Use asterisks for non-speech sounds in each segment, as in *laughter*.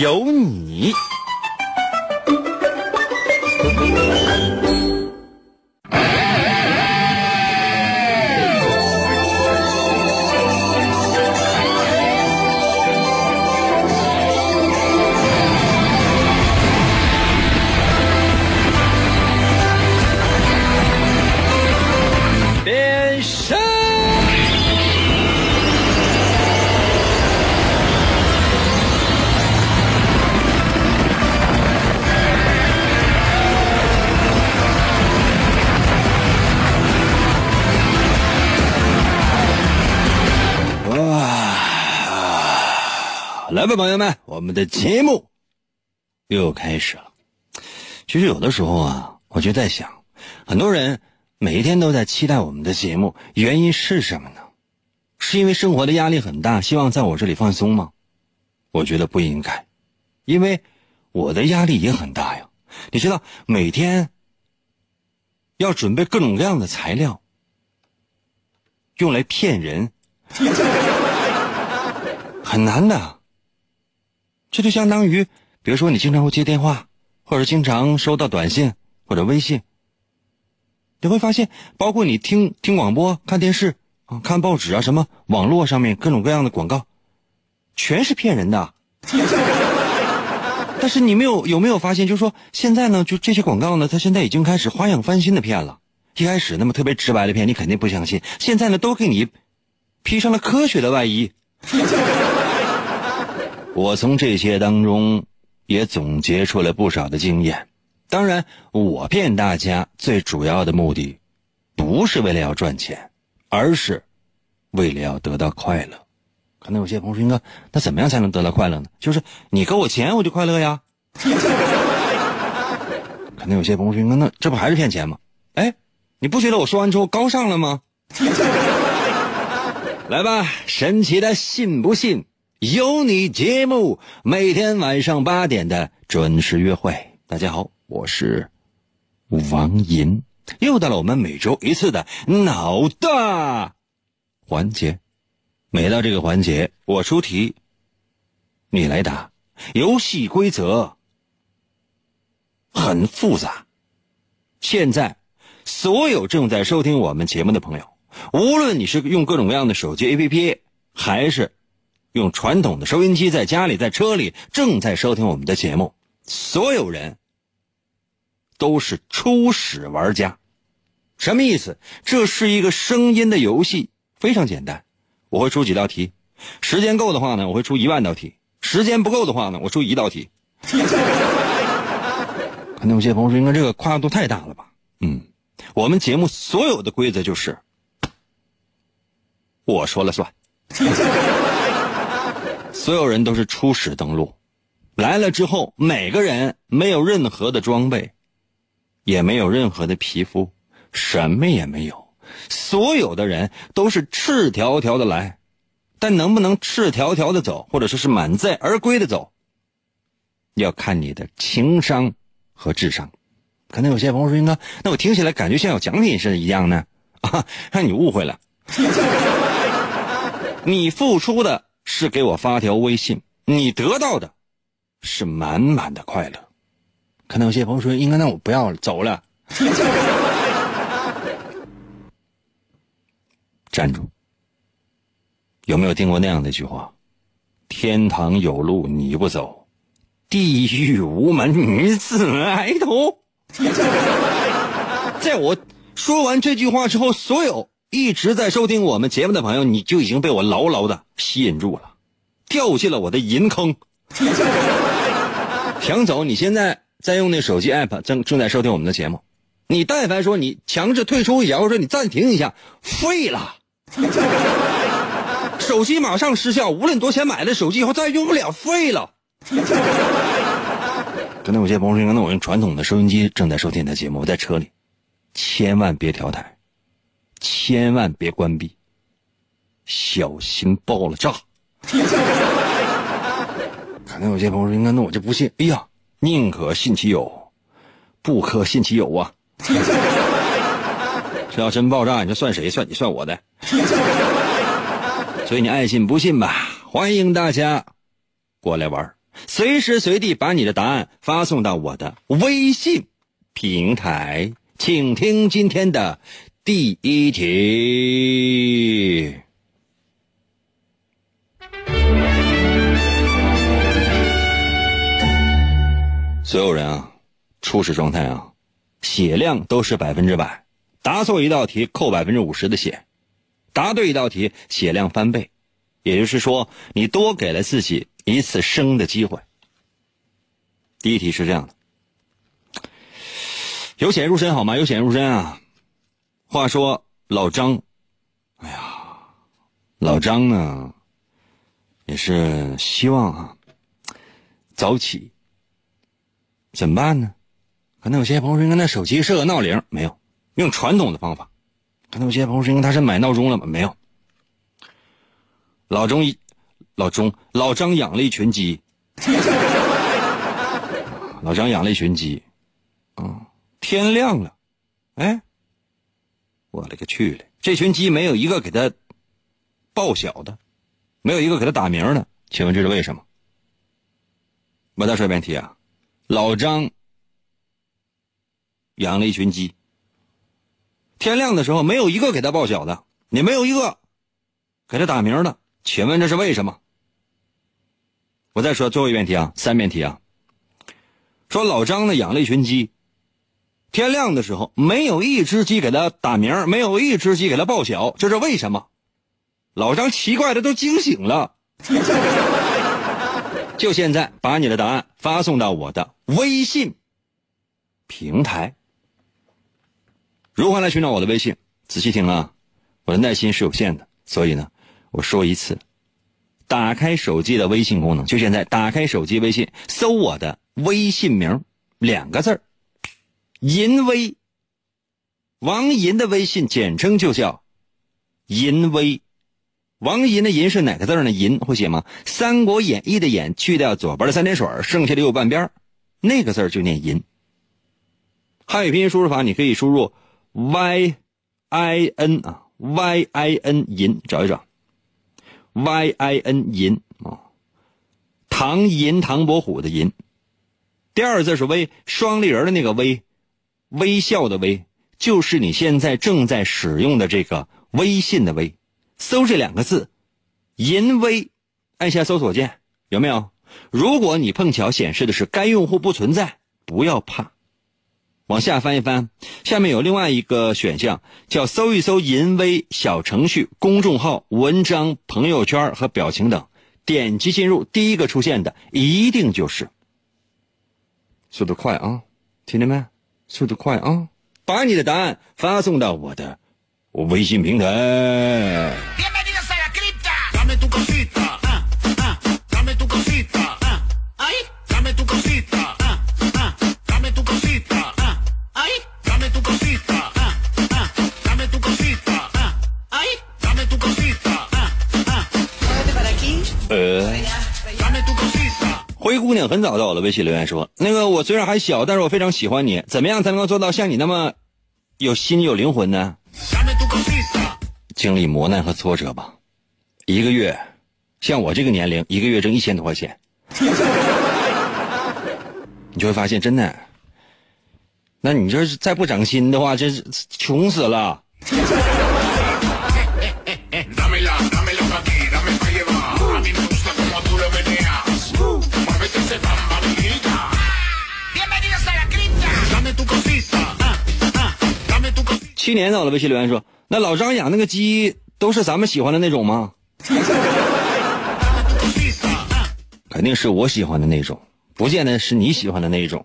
有你。来吧，朋友们，我们的节目又开始了。其实有的时候啊，我就在想，很多人每一天都在期待我们的节目，原因是什么呢？是因为生活的压力很大，希望在我这里放松吗？我觉得不应该，因为我的压力也很大呀。你知道，每天要准备各种各样的材料，用来骗人，*laughs* 很难的。这就相当于，比如说你经常会接电话，或者经常收到短信或者微信，你会发现，包括你听听广播、看电视啊、看报纸啊，什么网络上面各种各样的广告，全是骗人的。*laughs* 但是你没有有没有发现，就是说现在呢，就这些广告呢，它现在已经开始花样翻新的骗了。一开始那么特别直白的骗，你肯定不相信。现在呢，都给你披上了科学的外衣。我从这些当中也总结出了不少的经验。当然，我骗大家最主要的目的，不是为了要赚钱，而是为了要得到快乐。可能有些朋友说：“那怎么样才能得到快乐呢？”就是你给我钱，我就快乐呀。*laughs* 可能有些朋友说：“那这不还是骗钱吗？”哎，你不觉得我说完之后高尚了吗？*laughs* 来吧，神奇的信不信有你节目，每天晚上八点的准时约会。大家好，我是王银，又到了我们每周一次的脑大环节。每到这个环节，我出题，你来答。游戏规则很复杂。现在，所有正在收听我们节目的朋友，无论你是用各种各样的手机 APP，还是用传统的收音机，在家里、在车里正在收听我们的节目，所有人都是初始玩家。什么意思？这是一个声音的游戏，非常简单。我会出几道题，时间够的话呢，我会出一万道题；时间不够的话呢，我出一道题。可能有些朋友说，应该这个跨度太大了吧？嗯，我们节目所有的规则就是我说了算，所有人都是初始登录，来了之后，每个人没有任何的装备，也没有任何的皮肤，什么也没有。所有的人都是赤条条的来，但能不能赤条条的走，或者说是满载而归的走，要看你的情商和智商。可能有些朋友说：“应该，那我听起来感觉像有奖品似的一样呢。”啊，那你误会了。*laughs* 你付出的是给我发条微信，你得到的是满满的快乐。可能有些朋友说：“应该，那我不要了，走了。”站住！有没有听过那样的一句话？天堂有路你不走，地狱无门你自来投。*laughs* 在我说完这句话之后，所有一直在收听我们节目的朋友，你就已经被我牢牢的吸引住了，掉进了我的银坑。*laughs* 想走，你现在在用那手机 app 正正在收听我们的节目，你但凡说你强制退出一下，或者说你暂停一下，废了。手机马上失效，无论多钱买的手机以后再也用不了，废了。刚才有些朋友说，刚才我用传统的收音机正在收听的节目，我在车里，千万别调台，千万别关闭，小心爆了炸。*laughs* 可能有些朋友说，那那我就不信。哎呀，宁可信其有，不可信其有啊！*laughs* 这要真爆炸，你说算谁？算你，算我的。所以你爱信不信吧。欢迎大家过来玩，随时随地把你的答案发送到我的微信平台。请听今天的第一题。所有人啊，初始状态啊，血量都是百分之百。答错一道题扣百分之五十的血，答对一道题血量翻倍，也就是说你多给了自己一次生的机会。第一题是这样的，由浅入深好吗？由浅入深啊。话说老张，哎呀，老张呢，也是希望啊早起。怎么办呢？可能有些朋友说，应该手机设个闹铃，没有，用传统的方法。可能有些朋友说，他是买闹钟了吗？没有。老钟一，老钟，老张养了一群鸡。*laughs* 老张养了一群鸡，啊，天亮了，哎，我勒个去了！这群鸡没有一个给他报晓的，没有一个给他打鸣的，请问这是为什么？我再说一遍题啊。老张养了一群鸡，天亮的时候没有一个给他报晓的，也没有一个给他打鸣的，请问这是为什么？我再说最后一遍题啊，三遍题啊。说老张呢养了一群鸡，天亮的时候没有一只鸡给他打鸣，没有一只鸡给他报晓，这是为什么？老张奇怪的都惊醒了。*laughs* 就现在，把你的答案发送到我的微信平台。如何来寻找我的微信？仔细听啊，我的耐心是有限的，所以呢，我说一次：打开手机的微信功能，就现在，打开手机微信，搜我的微信名，两个字儿，淫威。王银的微信简称就叫淫威。王银的银是哪个字呢？银会写吗？《三国演义》的演去掉左边的三点水，剩下的右半边，那个字就念银。汉语拼音输入法，你可以输入 y i n 啊，y i n 银，找一找 y i n 银啊，唐寅唐伯虎的银。第二字是微，双立人的那个微，微笑的微，就是你现在正在使用的这个微信的微。搜这两个字，“淫威”，按下搜索键，有没有？如果你碰巧显示的是该用户不存在，不要怕，往下翻一翻，下面有另外一个选项，叫搜一搜“淫威”小程序、公众号、文章、朋友圈和表情等，点击进入，第一个出现的一定就是。速度快啊，听见没？速度快啊！把你的答案发送到我的。我微信平台。灰姑娘很早到我的微信留言说：“那个我虽然还小，但是我非常喜欢你。怎么样才能够做到像你那么有心有灵魂呢？”经历磨难和挫折吧，一个月，像我这个年龄，一个月挣一千多块钱，你就会发现真的。那你这是再不长心的话，这是穷死了。七年到了，微信留言说：“那老张养那个鸡都是咱们喜欢的那种吗？” *laughs* 肯定是我喜欢的那种，不见得是你喜欢的那一种。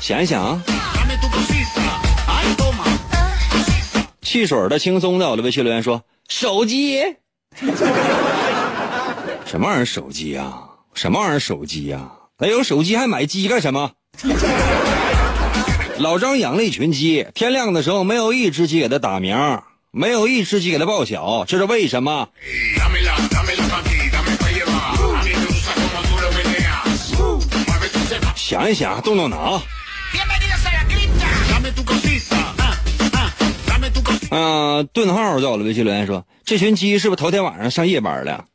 想一想啊，汽水的轻松在我的，微信留言说：“手机 *laughs* 什么玩意儿手机呀？什么玩意儿手机呀？那有手机还买鸡干什么？*laughs* 老张养了一群鸡，天亮的时候没有一只鸡给他打鸣，没有一只鸡给他报晓，这是为什么？想一想，动动脑。啊，顿号在我的微信留言说：“这群鸡是不是头天晚上上夜班了？”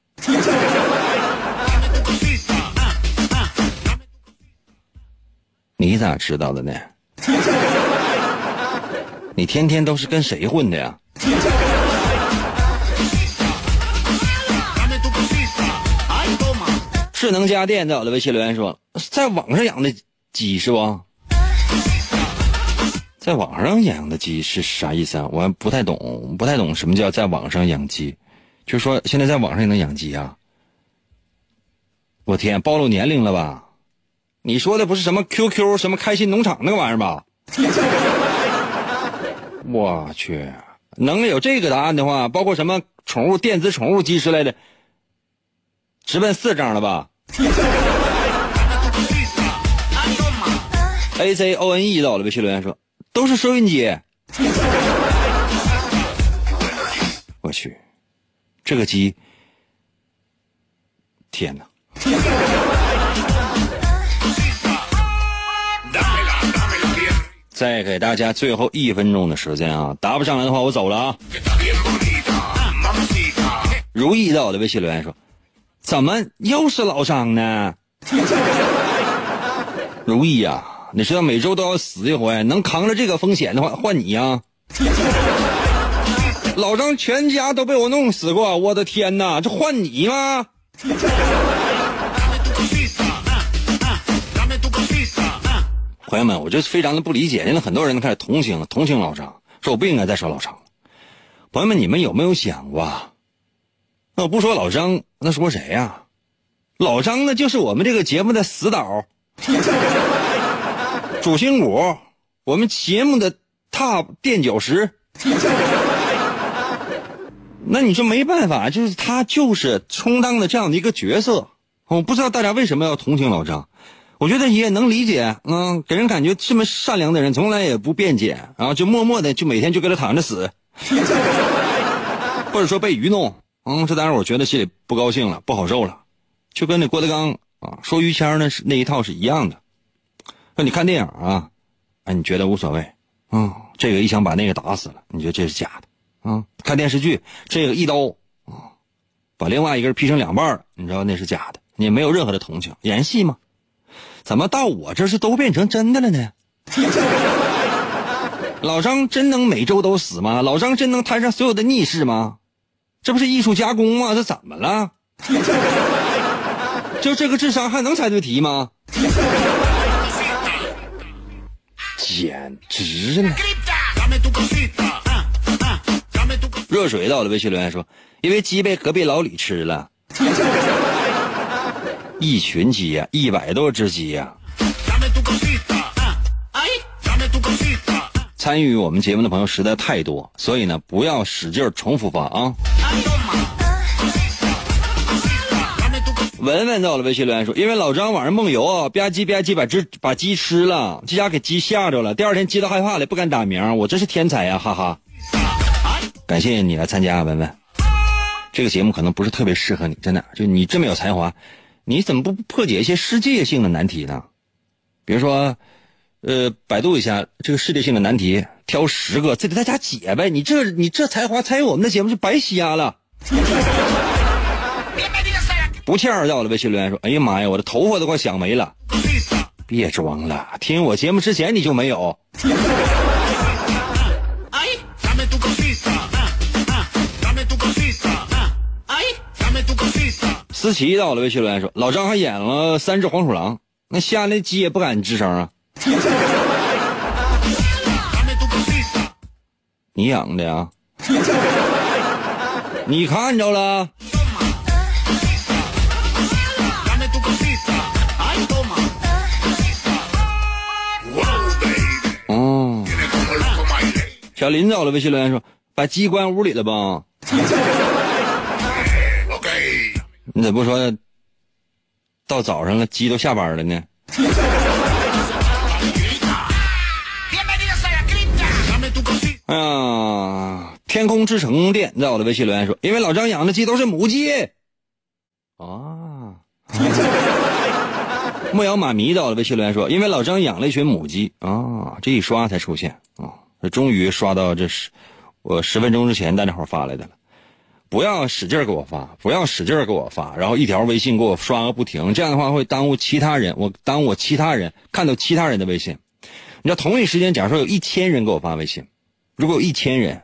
你咋知道的呢？*laughs* 你天天都是跟谁混的呀？智能家电在我的微信留言说，在网上养的鸡是不？在网上养的鸡是啥意思啊？我不太懂，不太懂什么叫在网上养鸡。就说现在在网上也能养鸡啊？我天，暴露年龄了吧？你说的不是什么 QQ 什么开心农场那个玩意儿吧？*laughs* 我去，能有这个答案的话，包括什么宠物电子宠物机之类的，直奔四张了吧？*laughs* A C O N E 到了，微信留言说都是收音机。我去，这个鸡，天哪！再给大家最后一分钟的时间啊，答不上来的话我走了啊。如意在我的微信留言说。怎么又是老张呢？*laughs* 如意呀，你知道每周都要死一回，能扛着这个风险的话，换你呀。老张全家都被我弄死过，我的天哪，这换你吗？朋友们，我就非常的不理解，现在很多人都开始同情同情老张，说我不应该再说老张。朋友们，你们有没有想过？那我不说老张，那说谁呀？老张呢，就是我们这个节目的死党，*laughs* 主心骨，我们节目的踏垫脚石。那你说没办法，就是他就是充当的这样的一个角色。我不知道大家为什么要同情老张，我觉得也能理解。嗯，给人感觉这么善良的人，从来也不辩解，然后就默默的就每天就搁这躺着死，或者说被愚弄。嗯，这当然我觉得心里不高兴了，不好受了，就跟那郭德纲啊说于谦那是那一套是一样的。说你看电影啊，哎，你觉得无所谓，嗯，这个一枪把那个打死了，你觉得这是假的，啊？看电视剧，这个一刀啊，把另外一个人劈成两半了，你知道那是假的，你没有任何的同情，演戏吗？怎么到我这是都变成真的了呢？*laughs* 老张真能每周都死吗？老张真能摊上所有的逆势吗？这不是艺术加工吗？这怎么了？*laughs* 就这个智商还能猜对题吗？*laughs* 简直了！热水到了，微信留言说：“因为鸡被隔壁老李吃了，一群鸡呀，一百多只鸡呀。”参与我们节目的朋友实在太多，所以呢，不要使劲重复发啊。文文在我的微信留言说：“因为老张晚上梦游，吧唧吧唧把只把鸡吃了，这家给鸡吓着了。第二天鸡都害怕了，不敢打鸣。我真是天才呀，哈哈！感谢你来参加，文文。这个节目可能不是特别适合你，真的。就你这么有才华，你怎么不破解一些世界性的难题呢？比如说。”呃，百度一下这个世界性的难题，挑十个，这得大家解呗。你这你这才华参与我们的节目就白瞎了。*laughs* 不欠儿在我的微信留言说：“哎呀妈呀，我的头发都快想没了。”别装了，听我节目之前你就没有。思琪在我的微信留言说：“老张还演了三只黄鼠狼，那吓那鸡也不敢吱声啊。*laughs* ”你养的呀？*laughs* 你看着了？*laughs* 哦。小林找了微信留言说：“把鸡关屋里了吧？”你怎么不说到早上了，鸡都下班了呢？*laughs* 哎呀，天空之城店在我的微信留言说，因为老张养的鸡都是母鸡。啊，*laughs* 牧羊马迷在我的微信留言说，因为老张养了一群母鸡啊，这一刷才出现啊，终于刷到这是我十分钟之前大家伙发来的了。不要使劲给我发，不要使劲给我发，然后一条微信给我刷个不停，这样的话会耽误其他人，我耽误我其他人看到其他人的微信。你知道，同一时间，假如说有一千人给我发微信，如果有一千人，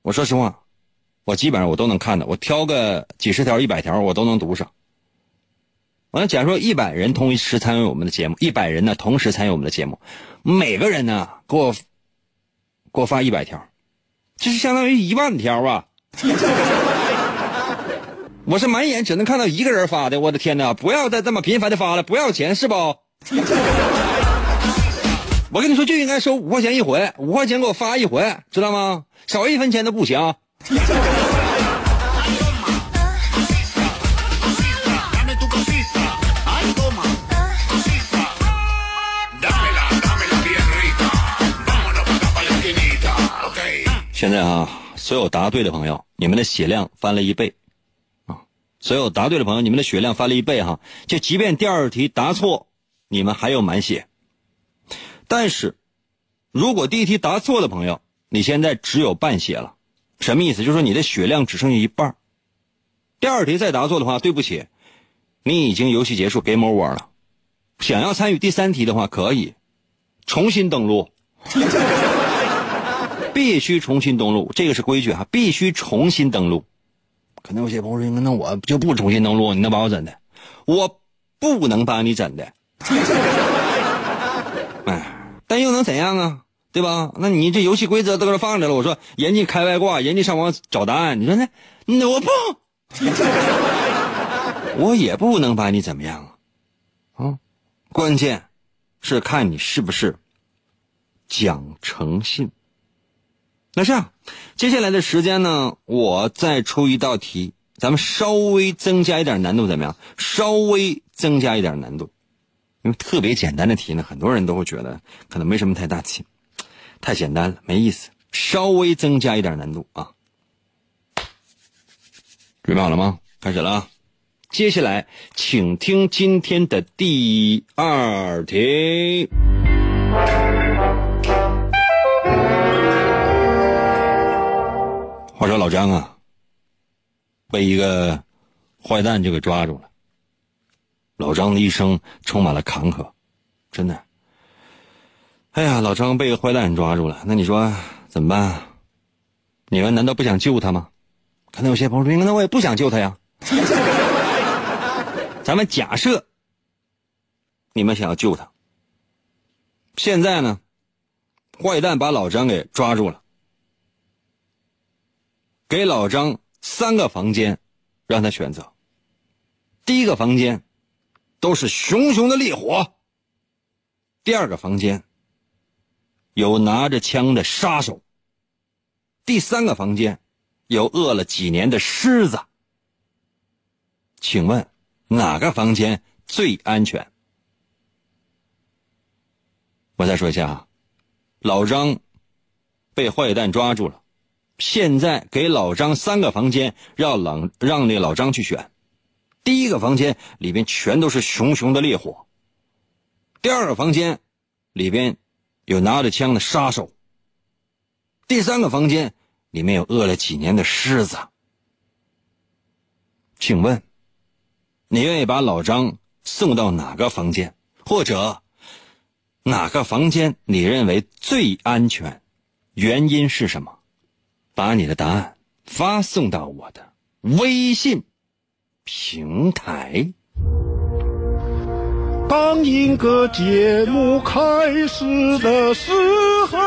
我说实话，我基本上我都能看到，我挑个几十条、一百条，我都能读上。完了，假如说一百人同时参与我们的节目，一百人呢同时参与我们的节目，每个人呢给我给我发一百条。这是相当于一万条啊！*laughs* 我是满眼只能看到一个人发的，我的天哪！不要再这么频繁的发了，不要钱是不？*laughs* 我跟你说，就应该收五块钱一回，五块钱给我发一回，知道吗？少一分钱都不行。现在啊，所有答对的朋友，你们的血量翻了一倍，啊！所有答对的朋友，你们的血量翻了一倍哈！就即便第二题答错，你们还有满血。但是，如果第一题答错的朋友，你现在只有半血了。什么意思？就是说你的血量只剩下一半。第二题再答错的话，对不起，你已经游戏结束，game over 了。想要参与第三题的话，可以重新登录。必须重新登录，这个是规矩哈，必须重新登录。可能有些朋友说，那我就不重新登录，你能把我怎的？我不能把你怎的。*laughs* 哎，但又能怎样啊？对吧？那你这游戏规则都搁这放着了，我说人家开外挂，人家上网找答案，你说那那我不，*laughs* 我也不能把你怎么样啊？啊，关键是看你是不是讲诚信。那这样，接下来的时间呢，我再出一道题，咱们稍微增加一点难度，怎么样？稍微增加一点难度，因为特别简单的题呢，很多人都会觉得可能没什么太大气，太简单了，没意思。稍微增加一点难度啊！准备好了吗？开始了啊！接下来，请听今天的第二题。话说老张啊，被一个坏蛋就给抓住了。老张的一生充满了坎坷，真的。哎呀，老张被一个坏蛋抓住了，那你说怎么办？你们难道不想救他吗？可能有些朋友说：“那我也不想救他呀。*laughs* ”咱们假设你们想要救他，现在呢，坏蛋把老张给抓住了。给老张三个房间，让他选择。第一个房间都是熊熊的烈火。第二个房间有拿着枪的杀手。第三个房间有饿了几年的狮子。请问哪个房间最安全？我再说一下啊，老张被坏蛋抓住了。现在给老张三个房间，让老让那老张去选。第一个房间里边全都是熊熊的烈火。第二个房间里边有拿着枪的杀手。第三个房间里面有饿了几年的狮子。请问，你愿意把老张送到哪个房间？或者哪个房间你认为最安全？原因是什么？把你的答案发送到我的微信平台。当一个节目开始的时候，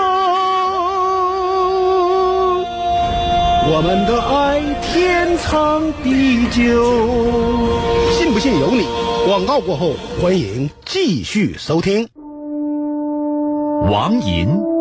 我们的爱天长地久。信不信由你。广告过后，欢迎继续收听。王银。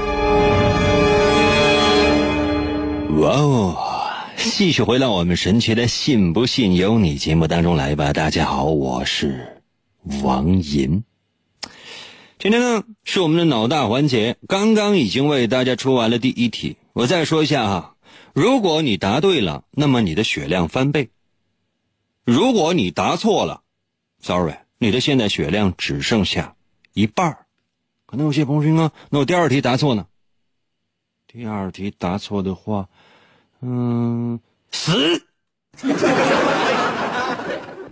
哇哦！继续回到我们神奇的“信不信由你”节目当中来吧。大家好，我是王银。今天呢是我们的脑大环节，刚刚已经为大家出完了第一题。我再说一下哈，如果你答对了，那么你的血量翻倍；如果你答错了，sorry，你的现在血量只剩下一半可能有些朋友说，那我第二题答错呢？第二题答错的话。嗯，死，*laughs*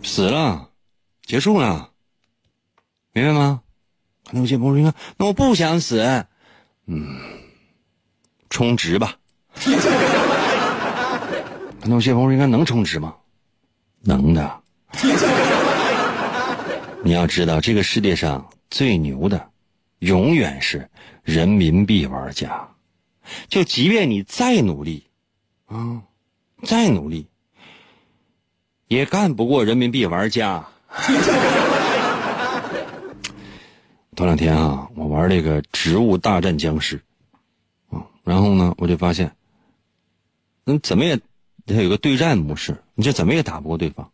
死了，结束了，明白吗？可能有些朋友说：“那我不想死。”嗯，充值吧。可能有些朋友应该能充值吗？能的。*laughs* 你要知道，这个世界上最牛的，永远是人民币玩家。就即便你再努力。啊，再努力也干不过人民币玩家。头两天啊，我玩这个《植物大战僵尸》，啊，然后呢，我就发现，那，怎么也它有个对战模式，你这怎么也打不过对方。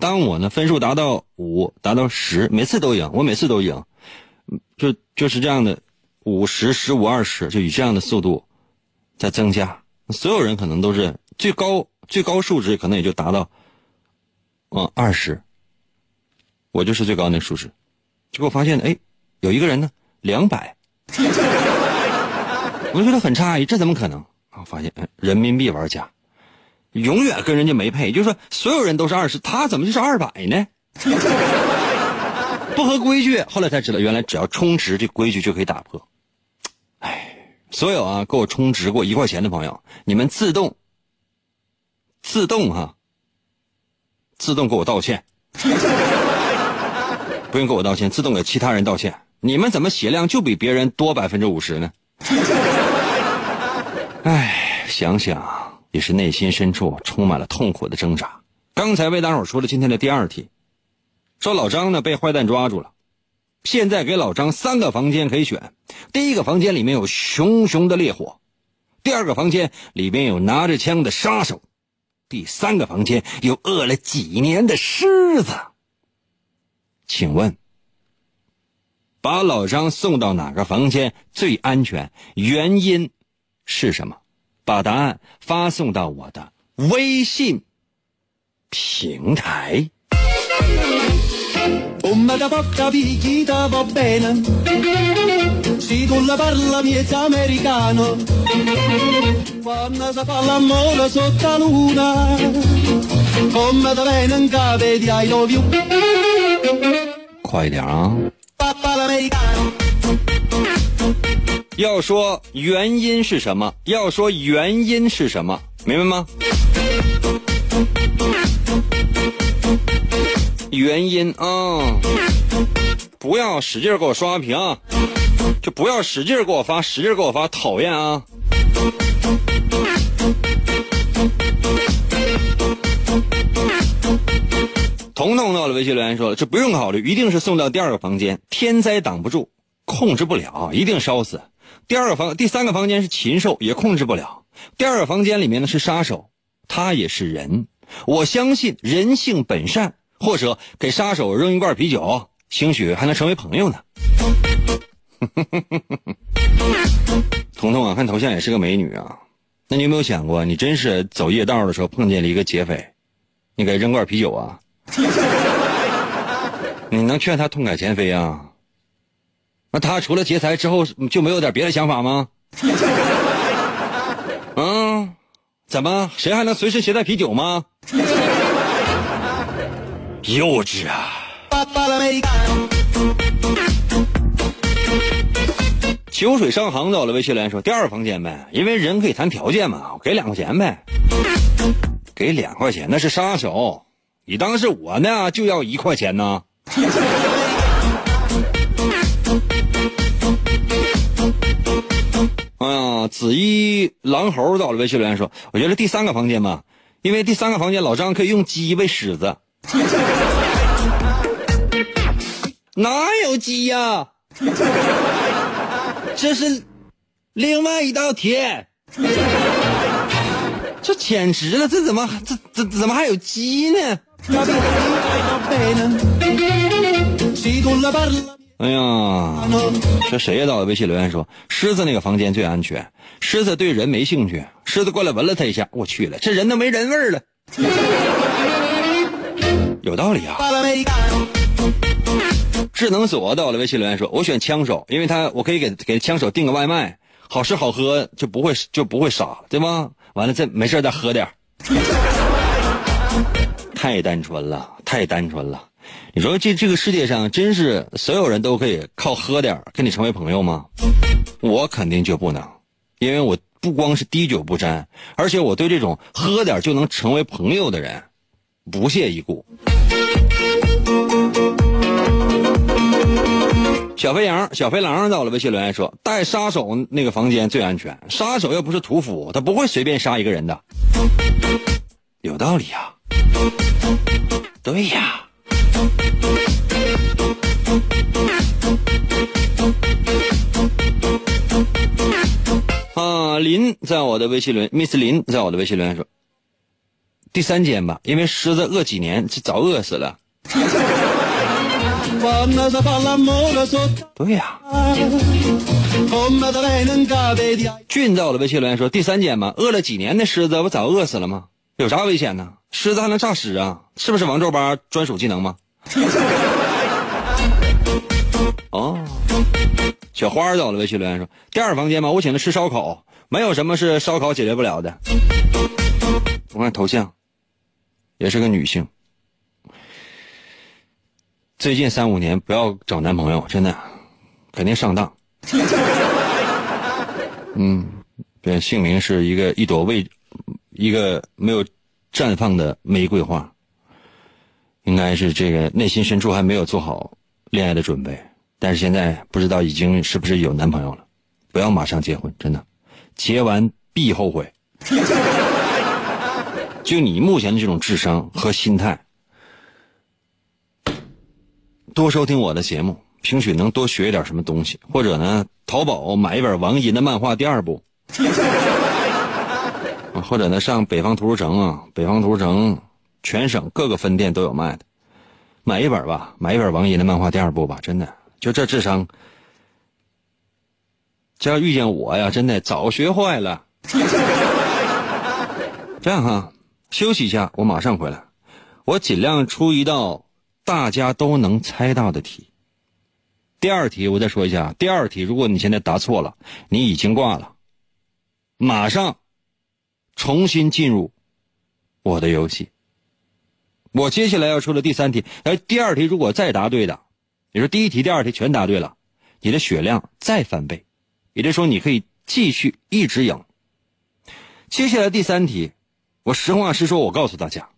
当我呢分数达到五，达到十，每次都赢，我每次都赢，就就是这样的，五十、十五、二十，就以这样的速度在增加。所有人可能都是最高最高数值，可能也就达到，嗯二十。我就是最高那数值，结果发现哎，有一个人呢两百，*laughs* 我就觉得很诧异，这怎么可能？啊，发现人民币玩家永远跟人家没配，就是说所有人都是二十，他怎么就是二百呢？*laughs* 不合规矩。后来才知道，原来只要充值，这规矩就可以打破。所有啊，给我充值过一块钱的朋友，你们自动、自动哈、自动给我道歉，*laughs* 不用给我道歉，自动给其他人道歉。你们怎么血量就比别人多百分之五十呢？*laughs* 哎，想想也是内心深处充满了痛苦的挣扎。刚才为大伙说了今天的第二题，说老张呢被坏蛋抓住了。现在给老张三个房间可以选，第一个房间里面有熊熊的烈火，第二个房间里面有拿着枪的杀手，第三个房间有饿了几年的狮子。请问，把老张送到哪个房间最安全？原因是什么？把答案发送到我的微信平台。快点啊！要说原因是什么？要说原因是什么？明白吗？原因啊，不要使劲给我刷屏，就不要使劲给我发，使劲给我发，讨厌啊！彤彤到了微信留言说了，这不用考虑，一定是送到第二个房间，天灾挡不住，控制不了，一定烧死。第二个房，第三个房间是禽兽，也控制不了。第二个房间里面呢是杀手，他也是人，我相信人性本善。或者给杀手扔一罐啤酒，兴许还能成为朋友呢。*laughs* 彤彤啊，看头像也是个美女啊。那你有没有想过，你真是走夜道的时候碰见了一个劫匪，你给扔罐啤酒啊？*laughs* 你能劝他痛改前非啊？那他除了劫财之后就没有点别的想法吗？*laughs* 嗯，怎么谁还能随身携带啤酒吗？幼稚啊！秋水上杭州了，微信留言说第二个房间呗，因为人可以谈条件嘛，给两块钱呗，给两块钱那是杀手，你当是我呢就要一块钱呢？*laughs* 哎呀，紫衣狼猴到了，微信留言说，我觉得第三个房间吧，因为第三个房间老张可以用鸡喂狮子，*laughs* 哪有鸡呀？*laughs* 这是另外一道题，*laughs* 这简直了！这怎么这这怎么还有鸡呢？哎呀，这谁呀？到微信留言说，狮子那个房间最安全，狮子对人没兴趣，狮子过来闻了他一下，我去了，这人都没人味儿了。有道理啊。智能锁到了，微信留言说：“我选枪手，因为他我可以给给枪手订个外卖，好吃好喝就不会就不会傻，对吗？完了再没事再喝点 *laughs* 太单纯了，太单纯了。你说这这个世界上真是所有人都可以靠喝点跟你成为朋友吗？我肯定就不能，因为我不光是滴酒不沾，而且我对这种喝点就能成为朋友的人不屑一顾。”小肥羊、小肥狼到了，微信留言说：“带杀手那个房间最安全。杀手又不是屠夫，他不会随便杀一个人的。”有道理呀，对呀。啊，林在我的微信留，Miss 林在我的微信留言说：“第三间吧，因为狮子饿几年，早饿死了。*laughs* ”对呀，俊在我的微信留言说：“第三间吧，饿了几年的狮子不早饿死了吗？有啥危险呢？狮子还能诈尸啊？是不是王皱巴专属技能吗？” *laughs* 哦，小花在我的微信留言说：“第二房间吧，我请他吃烧烤，没有什么是烧烤解决不了的。”我看头像，也是个女性。最近三五年不要找男朋友，真的，肯定上当。*laughs* 嗯，对，姓名是一个一朵未，一个没有绽放的玫瑰花。应该是这个内心深处还没有做好恋爱的准备，但是现在不知道已经是不是有男朋友了。不要马上结婚，真的，结完必后悔。就你目前的这种智商和心态。多收听我的节目，兴许能多学一点什么东西，或者呢，淘宝买一本王银的漫画第二部，或者呢，上北方图书城啊，北方图书城全省各个分店都有卖的，买一本吧，买一本王银的漫画第二部吧，真的，就这智商，这要遇见我呀，真的早学坏了。*laughs* 这样哈，休息一下，我马上回来，我尽量出一道。大家都能猜到的题。第二题我再说一下，第二题如果你现在答错了，你已经挂了，马上重新进入我的游戏。我接下来要出的第三题，哎，第二题如果再答对的，你说第一题、第二题全答对了，你的血量再翻倍，也就是说你可以继续一直赢。接下来第三题，我实话实说，我告诉大家。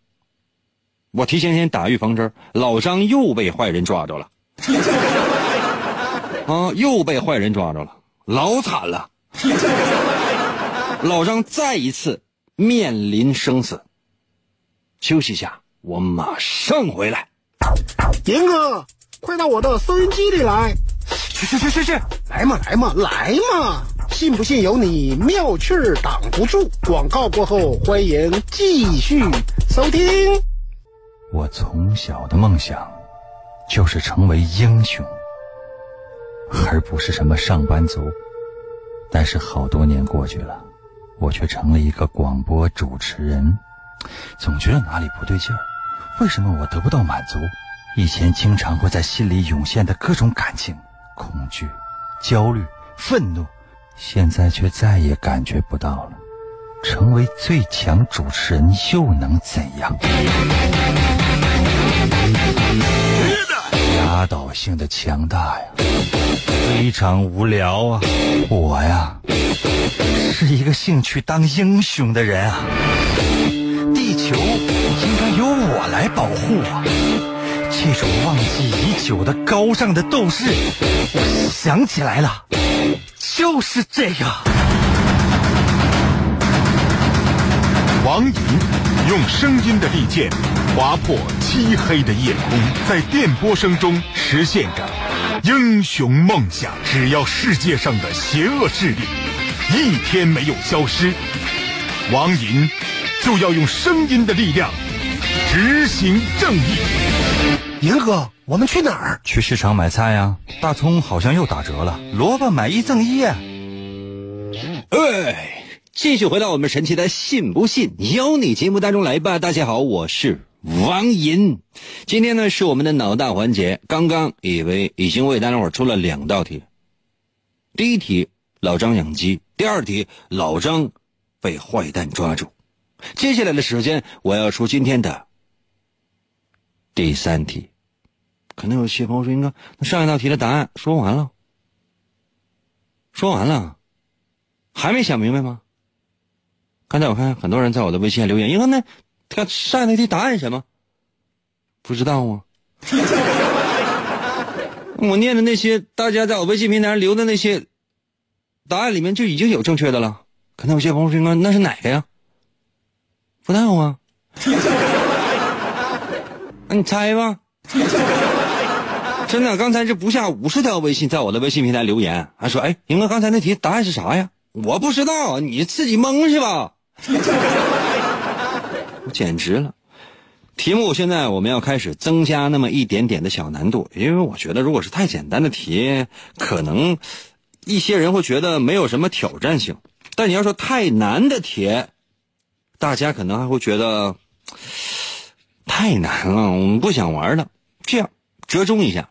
我提前先打预防针，老张又被坏人抓着了，*laughs* 啊，又被坏人抓着了，老惨了，老张再一次面临生死。休息一下，我马上回来。严哥，快到我的收音机里来！去去去去去，来嘛来嘛来嘛！信不信由你，妙趣儿挡不住。广告过后，欢迎继续收听。我从小的梦想，就是成为英雄，而不是什么上班族。但是好多年过去了，我却成了一个广播主持人，总觉得哪里不对劲儿。为什么我得不到满足？以前经常会在心里涌现的各种感情，恐惧、焦虑、愤怒，现在却再也感觉不到了。成为最强主持人又能怎样？压倒性的强大呀，非常无聊啊！我呀，是一个兴趣当英雄的人啊！地球应该由我来保护啊！这种忘记已久的高尚的斗士，我想起来了，就是这样。王莹用声音的利剑划破漆黑的夜空，在电波声中实现着英雄梦想。只要世界上的邪恶势力一天没有消失，王莹就要用声音的力量执行正义。银哥，我们去哪儿？去市场买菜呀。大葱好像又打折了，萝卜买一赠一。哎。继续回到我们神奇的“信不信由你”节目当中来吧。大家好，我是王银。今天呢是我们的脑大环节。刚刚以为已经为大家伙出了两道题。第一题老张养鸡，第二题老张被坏蛋抓住。接下来的时间我要出今天的第三题。可能有些朋友说：“应该那上一道题的答案说完了，说完了，还没想明白吗？”刚才我看很多人在我的微信留言，因为那他上一道题答案什么？不知道吗？*laughs* 我念的那些大家在我微信平台上留的那些答案里面就已经有正确的了。可能有些朋友说，那是哪个呀？不知道啊。*laughs* 那你猜吧。*laughs* 真的，刚才这不下五十条微信在我的微信平台留言，还说：“哎，赢哥，刚才那题答案是啥呀？”我不知道，你自己蒙是吧？*laughs* 我简直了！题目现在我们要开始增加那么一点点的小难度，因为我觉得如果是太简单的题，可能一些人会觉得没有什么挑战性；但你要说太难的题，大家可能还会觉得太难了，我们不想玩了。这样折中一下，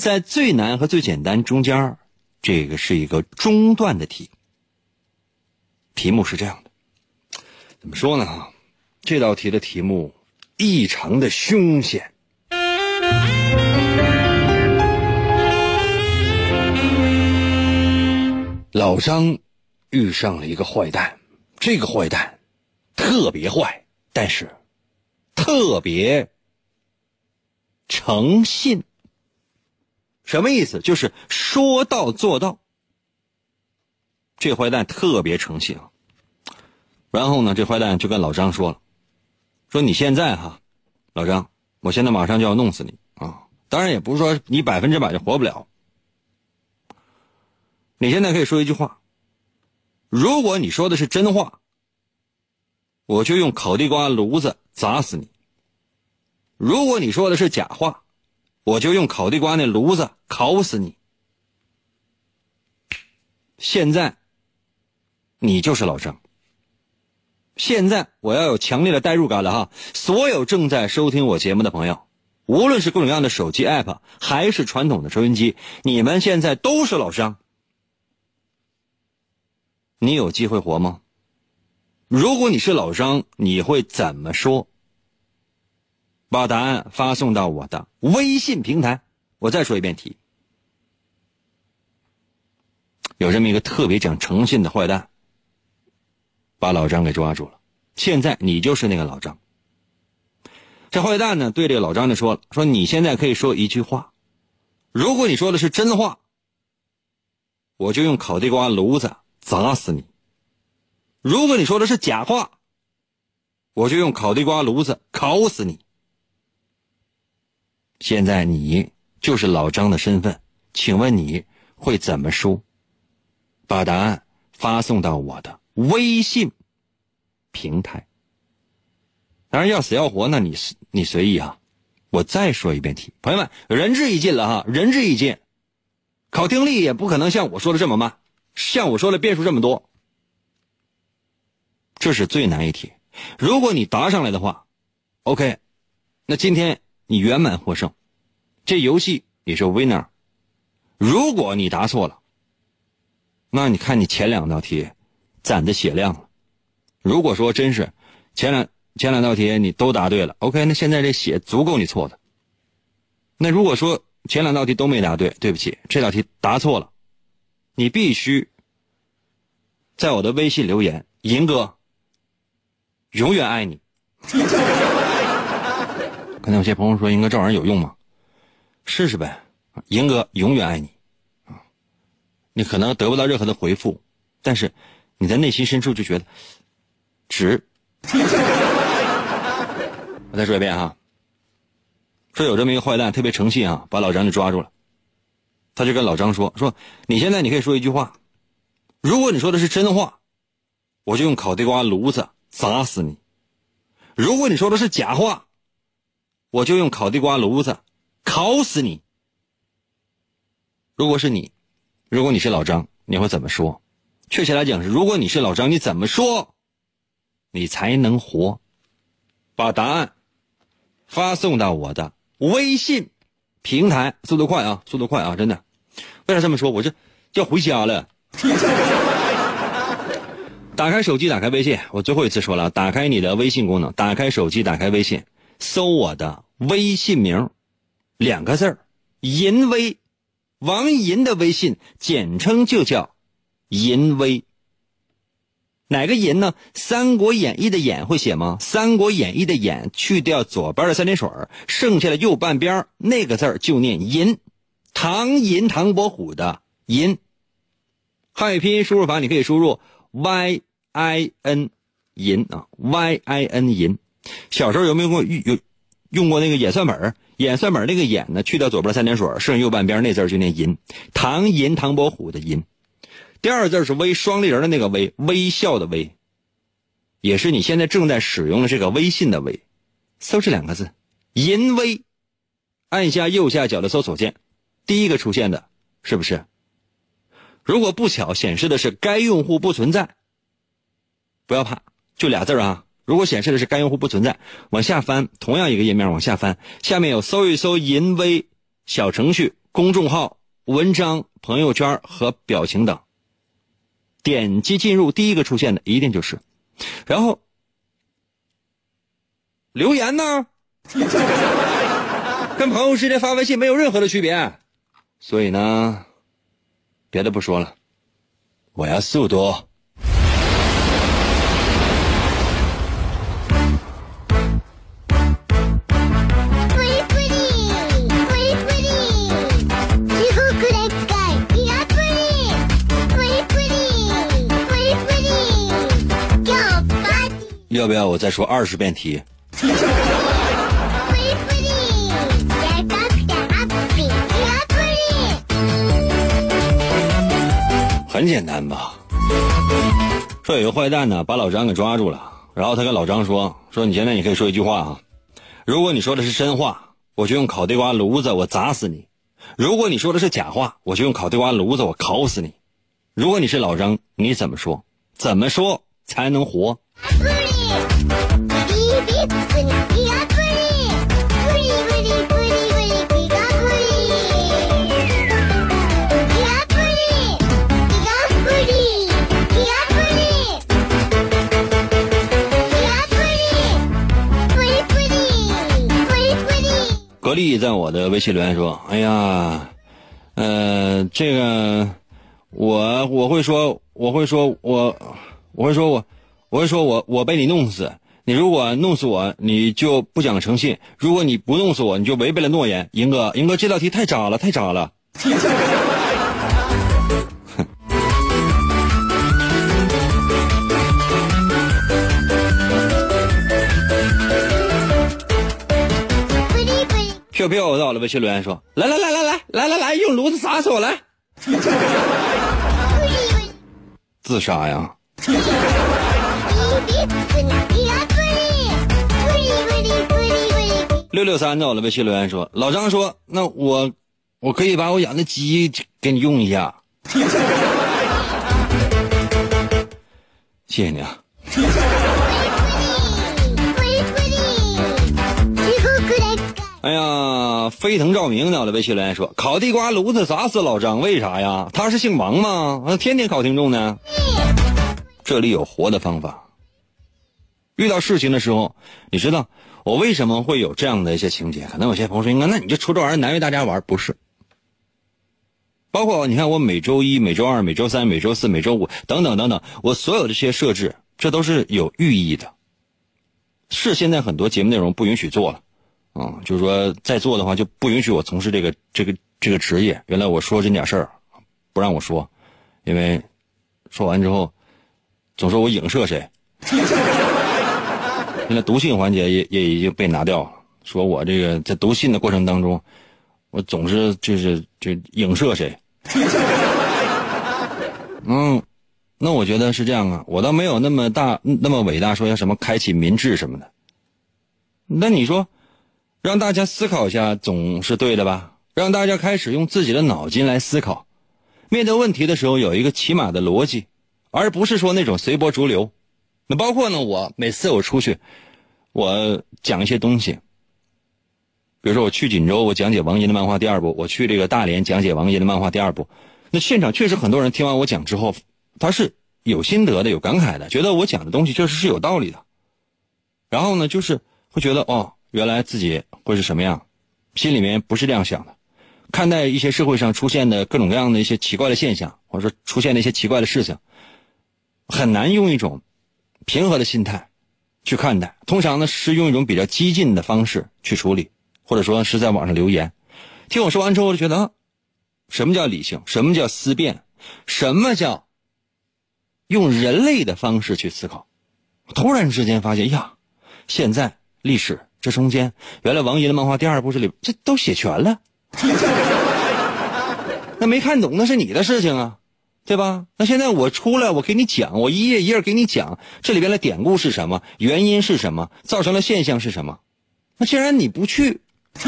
在最难和最简单中间，这个是一个中段的题。题目是这样的。怎么说呢？这道题的题目异常的凶险。老张遇上了一个坏蛋，这个坏蛋特别坏，但是特别诚信。什么意思？就是说到做到。这坏蛋特别诚信。然后呢，这坏蛋就跟老张说了：“说你现在哈，老张，我现在马上就要弄死你啊！当然也不是说你百分之百就活不了。你现在可以说一句话，如果你说的是真话，我就用烤地瓜炉子砸死你；如果你说的是假话，我就用烤地瓜那炉子烤死你。现在，你就是老张。”现在我要有强烈的代入感了哈！所有正在收听我节目的朋友，无论是各种各样的手机 app，还是传统的收音机，你们现在都是老张。你有机会活吗？如果你是老张，你会怎么说？把答案发送到我的微信平台。我再说一遍题：有这么一个特别讲诚信的坏蛋。把老张给抓住了，现在你就是那个老张。这坏蛋呢，对这个老张就说了：“说你现在可以说一句话，如果你说的是真话，我就用烤地瓜炉子砸死你；如果你说的是假话，我就用烤地瓜炉子烤死你。现在你就是老张的身份，请问你会怎么说？把答案发送到我的。”微信平台，当然要死要活，那你你随意啊。我再说一遍题，朋友们，仁至义尽了哈，仁至义尽。考听力也不可能像我说的这么慢，像我说的变数这么多。这是最难一题，如果你答上来的话，OK，那今天你圆满获胜，这游戏也是 winner。如果你答错了，那你看你前两道题攒的血量了。如果说真是前两前两道题你都答对了，OK，那现在这血足够你错的。那如果说前两道题都没答对，对不起，这道题答错了，你必须在我的微信留言，银哥永远爱你。*laughs* 可能有些朋友说，英哥这玩意儿有用吗？试试呗，英哥永远爱你。啊你可能得不到任何的回复，但是你在内心深处就觉得值。*laughs* 我再说一遍哈，说有这么一个坏蛋特别诚信啊，把老张就抓住了。他就跟老张说：“说你现在你可以说一句话，如果你说的是真话，我就用烤地瓜炉子砸死你；如果你说的是假话，我就用烤地瓜炉子烤死你。如果是你。”如果你是老张，你会怎么说？确切来讲是，如果你是老张，你怎么说，你才能活？把答案发送到我的微信平台，速度快啊，速度快啊，真的。为啥这么说？我这要回家了。*laughs* 打开手机，打开微信，我最后一次说了，打开你的微信功能，打开手机，打开微信，搜我的微信名，两个字儿，淫威。王银的微信简称就叫“银威”。哪个“银”呢？《三国演义》的“演”会写吗？《三国演义》的“演”去掉左边的三点水剩下的右半边那个字就念“银”。唐寅唐伯虎的“寅”。汉语拼音输入法你可以输入 “y i n 银”啊，“y i n 银”。小时候有没有过用有用过那个演算本？演算本那个演呢，去掉左边三点水，剩下右半边那字就念银。唐寅唐伯虎的银，第二字是微双立人的那个微，微笑的微，也是你现在正在使用的这个微信的微。搜这两个字，银微，按下右下角的搜索键，第一个出现的是不是？如果不巧显示的是该用户不存在，不要怕，就俩字啊。如果显示的是该用户不存在，往下翻，同样一个页面往下翻，下面有搜一搜“淫威”小程序、公众号、文章、朋友圈和表情等，点击进入，第一个出现的一定就是，然后留言呢，*laughs* 跟朋友之间发微信没有任何的区别，所以呢，别的不说了，我要速度。要不要我再说二十遍题？很简单吧？说有个坏蛋呢，把老张给抓住了，然后他跟老张说：“说你现在你可以说一句话啊，如果你说的是真话，我就用烤地瓜炉子我砸死你；如果你说的是假话，我就用烤地瓜炉子我烤死你。如果你是老张，你怎么说？怎么说才能活？”格力在我的微信留言说：“哎呀，呃，这个我我会说，我会说，我我会说我，我会说我，我被你弄死。”你如果弄死我，你就不讲诚信；如果你不弄死我，你就违背了诺言。赢哥，赢哥，这道题太渣了，太渣了。飘飘到了微信留言说：“来来来来来来来来，用炉子砸死我来！” *laughs* 自杀呀！*laughs* 六六三在我的微信留言说：“老张说，那我我可以把我养的鸡给你用一下。”谢谢你啊。哎呀，飞腾照明呢？我的微信留言说：“烤地瓜炉子砸死老张，为啥呀？他是姓王吗？他天天烤听众呢。”这里有活的方法。遇到事情的时候，你知道我为什么会有这样的一些情节？可能有些朋友说：“应该，那你就出这玩意儿难为大家玩？”不是。包括你看，我每周一、每周二、每周三、每周四、每周五等等等等，我所有的这些设置，这都是有寓意的。是现在很多节目内容不允许做了。啊，就是说再做的话就不允许我从事这个这个这个职业。原来我说这点事儿，不让我说，因为说完之后总说我影射谁。现在读信环节也也已经被拿掉了，说我这个在读信的过程当中，我总是就是就影射谁。*laughs* 嗯，那我觉得是这样啊，我倒没有那么大那么伟大，说要什么开启民智什么的。那你说？让大家思考一下，总是对的吧？让大家开始用自己的脑筋来思考，面对问题的时候有一个起码的逻辑，而不是说那种随波逐流。那包括呢，我每次我出去，我讲一些东西，比如说我去锦州，我讲解王寅的漫画第二部；我去这个大连讲解王寅的漫画第二部。那现场确实很多人听完我讲之后，他是有心得的、有感慨的，觉得我讲的东西确实是有道理的。然后呢，就是会觉得哦。原来自己会是什么样，心里面不是这样想的。看待一些社会上出现的各种各样的一些奇怪的现象，或者说出现的一些奇怪的事情，很难用一种平和的心态去看待。通常呢是用一种比较激进的方式去处理，或者说是在网上留言。听我说完之后，我就觉得，什么叫理性？什么叫思辨？什么叫用人类的方式去思考？突然之间发现呀，现在历史。这中间，原来王爷的漫画第二部这里这都写全了，*laughs* 那没看懂那是你的事情啊，对吧？那现在我出来，我给你讲，我一页一页给你讲，这里边的典故是什么，原因是什么，造成的现象是什么？那既然你不去，*laughs*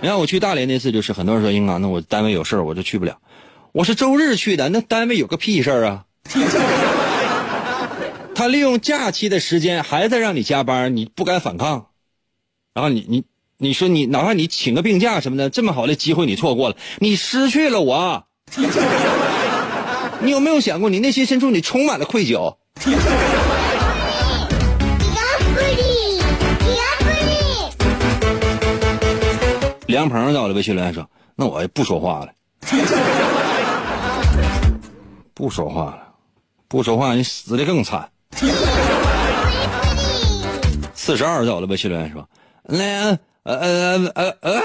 你看我去大连那次，就是很多人说英啊，那我单位有事我就去不了，我是周日去的，那单位有个屁事儿啊。*laughs* 他利用假期的时间还在让你加班，你不敢反抗，然后你你你说你哪怕你请个病假什么的，这么好的机会你错过了，你失去了我。*laughs* 你有没有想过，你内心深处你充满了愧疚？梁鹏在我的微信留言说：“那我也不说话了，*laughs* 不说话了，不说话，你死的更惨。”四十二在我的微信留言说：“那呃呃呃呃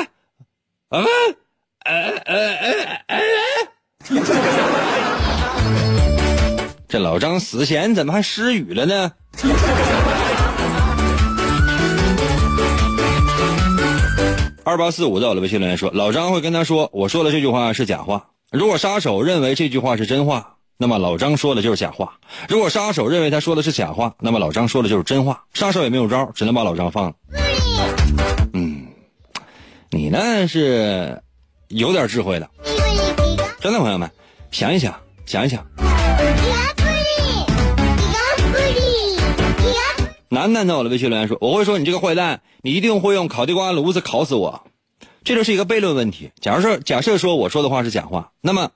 呃呃呃呃，*laughs* 这老张死前怎么还失语了呢？”二八四五在我的微信留言说：“老张会跟他说，我说的这句话是假话。如果杀手认为这句话是真话。”那么老张说的就是假话。如果杀手认为他说的是假话，那么老张说的就是真话。杀手也没有招，只能把老张放了。嗯，你呢是有点智慧的。真的，朋友们，想一想，想一想。楠楠在我的微信留言说：“我会说你这个坏蛋，你一定会用烤地瓜炉子烤死我。”这就是一个悖论问题。假如说，假设说我说的话是假话，那么。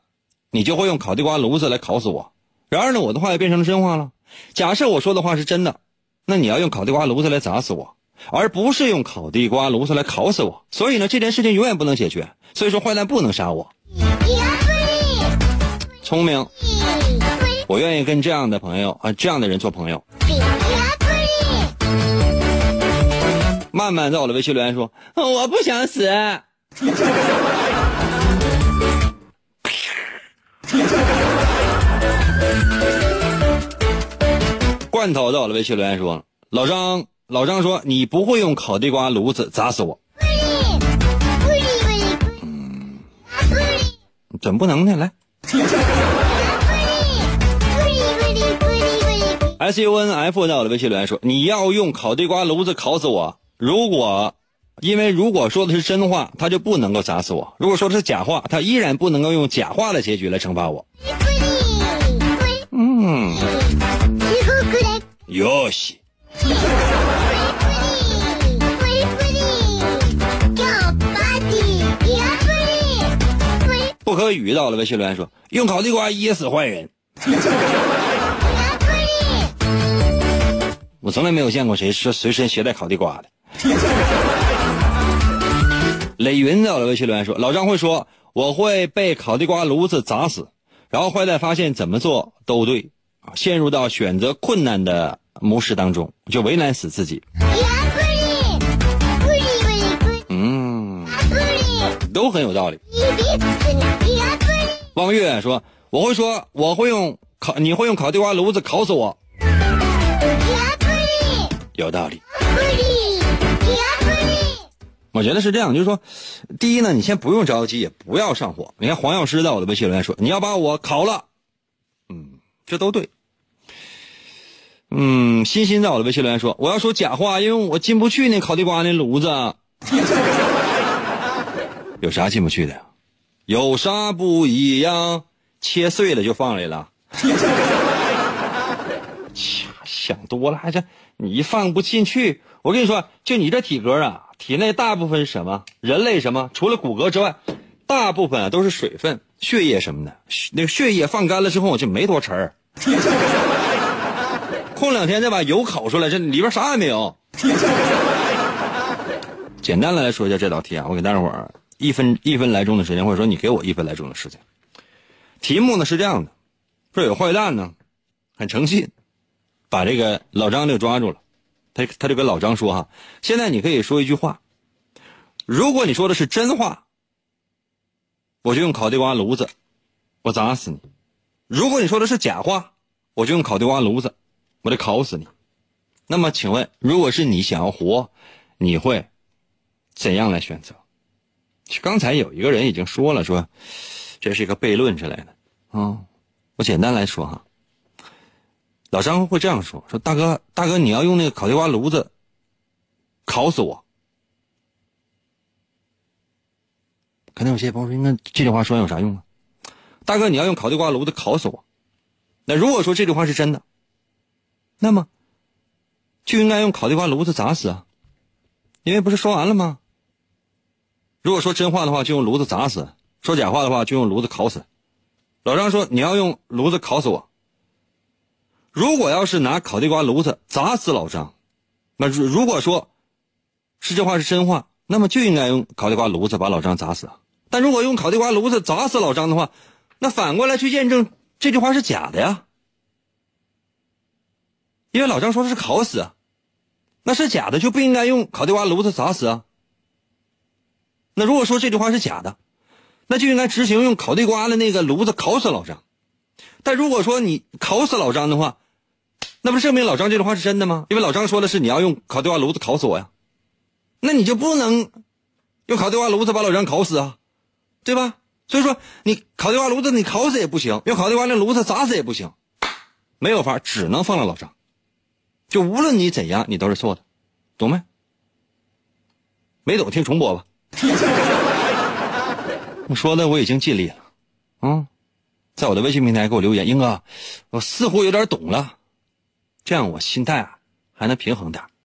你就会用烤地瓜炉子来烤死我，然而呢，我的话也变成了真话了。假设我说的话是真的，那你要用烤地瓜炉子来砸死我，而不是用烤地瓜炉子来烤死我。所以呢，这件事情永远不能解决。所以说，坏蛋不能杀我。聪明，我愿意跟这样的朋友啊，这样的人做朋友。慢慢在我的微信留言说：“我不想死。*laughs* ”罐头在我的微信留言说：“老张，老张说你不会用烤地瓜炉子砸死我。”嗯，怎么不能呢？来。S U N F 在我的微信留言说：“你要用烤地瓜炉子烤死我，如果因为如果说的是真话，他就不能够砸死我；如果说的是假话，他依然不能够用假话的结局来惩罚我。嗯，哟西。不可语到了，微信留言说：“用烤地瓜噎死坏人。*laughs* ”我从来没有见过谁说随身携带烤地瓜的。*laughs* 磊云到了，微信留言说：“老张会说我会被烤地瓜炉子砸死，然后坏蛋发现怎么做都对，陷入到选择困难的模式当中，就为难死自己。”都很有道理。望月说：“我会说我会用烤，你会用烤地瓜炉子烤死我。”有道理。我觉得是这样，就是说，第一呢，你先不用着急，也不要上火。你看黄药师在我的微信留言说：“你要把我烤了。”嗯，这都对。嗯，欣欣在我的微信留言说：“我要说假话，因为我进不去那烤地瓜那炉子。”有啥进不去的？有啥不一样？切碎了就放里了。*laughs* 切想多了，还是你放不进去？我跟你说，就你这体格啊，体内大部分是什么？人类什么？除了骨骼之外，大部分啊都是水分、血液什么的。那个血液放干了之后就没多沉儿。*laughs* 空两天再把油烤出来，这里边啥也没有。*laughs* 简单的来说一下这道题啊，我给大伙儿一分一分来钟的时间，或者说你给我一分来钟的时间。题目呢是这样的：说有坏蛋呢，很诚信。把这个老张就抓住了，他他就跟老张说：“哈，现在你可以说一句话，如果你说的是真话，我就用烤地瓜炉子，我砸死你；如果你说的是假话，我就用烤地瓜炉子，我得烤死你。那么，请问，如果是你想要活，你会怎样来选择？刚才有一个人已经说了，说这是一个悖论之类的啊。我简单来说哈。”老张会这样说：“说大哥，大哥，你要用那个烤地瓜炉子烤死我。”可能有些朋友说：“那这句话说有啥用啊？”大哥，你要用烤地瓜炉子烤死我。那如果说这句话是真的，那么就应该用烤地瓜炉子砸死啊，因为不是说完了吗？如果说真话的话，就用炉子砸死；说假话的话，就用炉子烤死。老张说：“你要用炉子烤死我。”如果要是拿烤地瓜炉子砸死老张，那如如果说，是这话是真话，那么就应该用烤地瓜炉子把老张砸死。但如果用烤地瓜炉子砸死老张的话，那反过来去验证这句话是假的呀。因为老张说的是烤死，那是假的就不应该用烤地瓜炉子砸死啊。那如果说这句话是假的，那就应该执行用烤地瓜的那个炉子烤死老张。但如果说你烤死老张的话，那不证明老张这句话是真的吗？因为老张说的是你要用烤地瓜炉子烤死我呀，那你就不能用烤地瓜炉子把老张烤死啊，对吧？所以说你烤地瓜炉子你烤死也不行，用烤地瓜那炉子砸死也不行，没有法，只能放了老张。就无论你怎样，你都是错的，懂没？没懂听重播吧。*laughs* 我说的我已经尽力了，啊，在我的微信平台给我留言，英哥，我似乎有点懂了。这样我心态啊还能平衡点